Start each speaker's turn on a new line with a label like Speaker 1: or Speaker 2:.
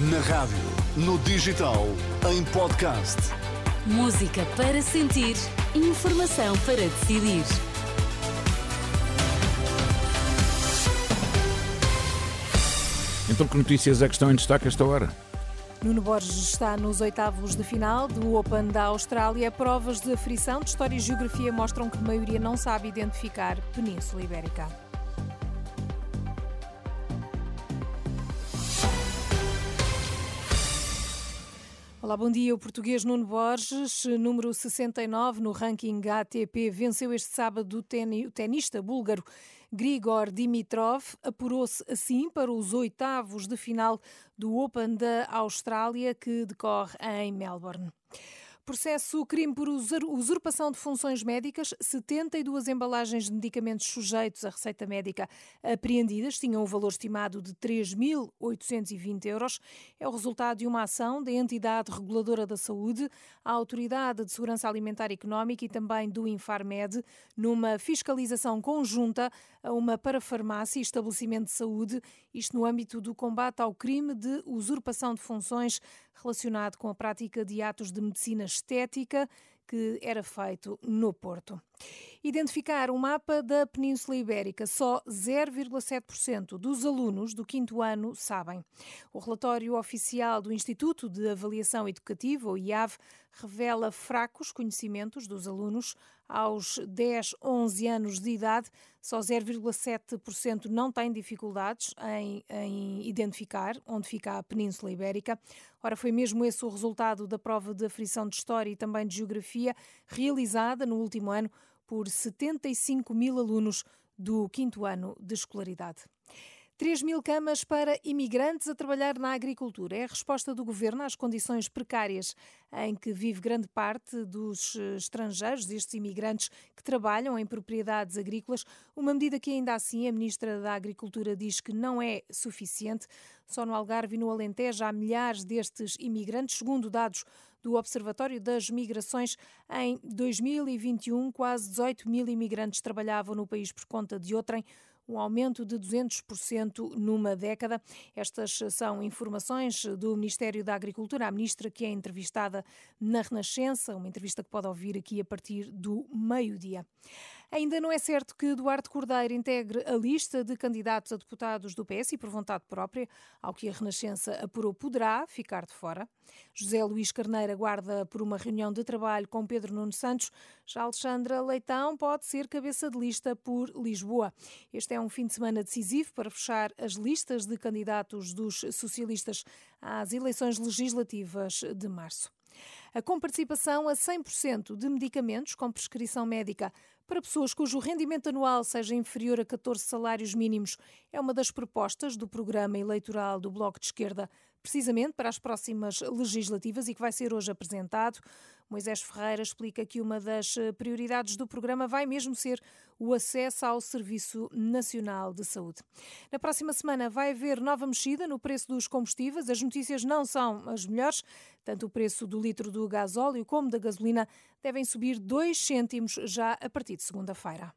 Speaker 1: Na rádio, no digital, em podcast.
Speaker 2: Música para sentir, informação para decidir.
Speaker 3: Então, que notícias é que estão em destaque esta hora?
Speaker 4: Nuno Borges está nos oitavos de final do Open da Austrália. Provas de aflição de História e Geografia mostram que a maioria não sabe identificar Península Ibérica. Olá, bom dia. O português Nuno Borges, número 69 no ranking ATP, venceu este sábado o tenista búlgaro Grigor Dimitrov. Apurou-se assim para os oitavos de final do Open da Austrália, que decorre em Melbourne. Processo crime por usurpação de funções médicas. 72 embalagens de medicamentos sujeitos à receita médica apreendidas tinham um valor estimado de 3.820 euros. É o resultado de uma ação da entidade reguladora da saúde, a Autoridade de Segurança Alimentar e Económica e também do Infarmed, numa fiscalização conjunta a uma parafarmácia e estabelecimento de saúde, isto no âmbito do combate ao crime de usurpação de funções relacionado com a prática de atos de medicina estética que era feito no Porto. Identificar um mapa da Península Ibérica. Só 0,7% dos alunos do quinto ano sabem. O relatório oficial do Instituto de Avaliação Educativa, o IAV, revela fracos conhecimentos dos alunos aos 10, 11 anos de idade. Só 0,7% não têm dificuldades em, em identificar onde fica a Península Ibérica. Ora, foi mesmo esse o resultado da prova de aflição de História e também de Geografia, realizada no último ano por 75 mil alunos do quinto ano de escolaridade. 3 mil camas para imigrantes a trabalhar na agricultura. É a resposta do governo às condições precárias em que vive grande parte dos eh, estrangeiros, destes imigrantes que trabalham em propriedades agrícolas. Uma medida que, ainda assim, a Ministra da Agricultura diz que não é suficiente. Só no Algarve e no Alentejo há milhares destes imigrantes, segundo dados do Observatório das Migrações, em 2021, quase 18 mil imigrantes trabalhavam no país por conta de outrem um aumento de 200% numa década. Estas são informações do Ministério da Agricultura, a ministra que é entrevistada na Renascença, uma entrevista que pode ouvir aqui a partir do meio-dia. Ainda não é certo que Eduardo Cordeiro integre a lista de candidatos a deputados do PS e por vontade própria, ao que a Renascença apurou, poderá ficar de fora. José Luís Carneiro aguarda por uma reunião de trabalho com Pedro Nuno Santos. Já Alexandra Leitão pode ser cabeça de lista por Lisboa. Este é um fim de semana decisivo para fechar as listas de candidatos dos socialistas às eleições legislativas de março. A comparticipação a 100% de medicamentos com prescrição médica para pessoas cujo rendimento anual seja inferior a 14 salários mínimos é uma das propostas do programa eleitoral do Bloco de Esquerda, precisamente para as próximas legislativas e que vai ser hoje apresentado. Moisés Ferreira explica que uma das prioridades do programa vai mesmo ser o acesso ao Serviço Nacional de Saúde. Na próxima semana vai haver nova mexida no preço dos combustíveis. As notícias não são as melhores. Tanto o preço do litro do gasóleo como da gasolina devem subir 2 cêntimos já a partir de segunda-feira.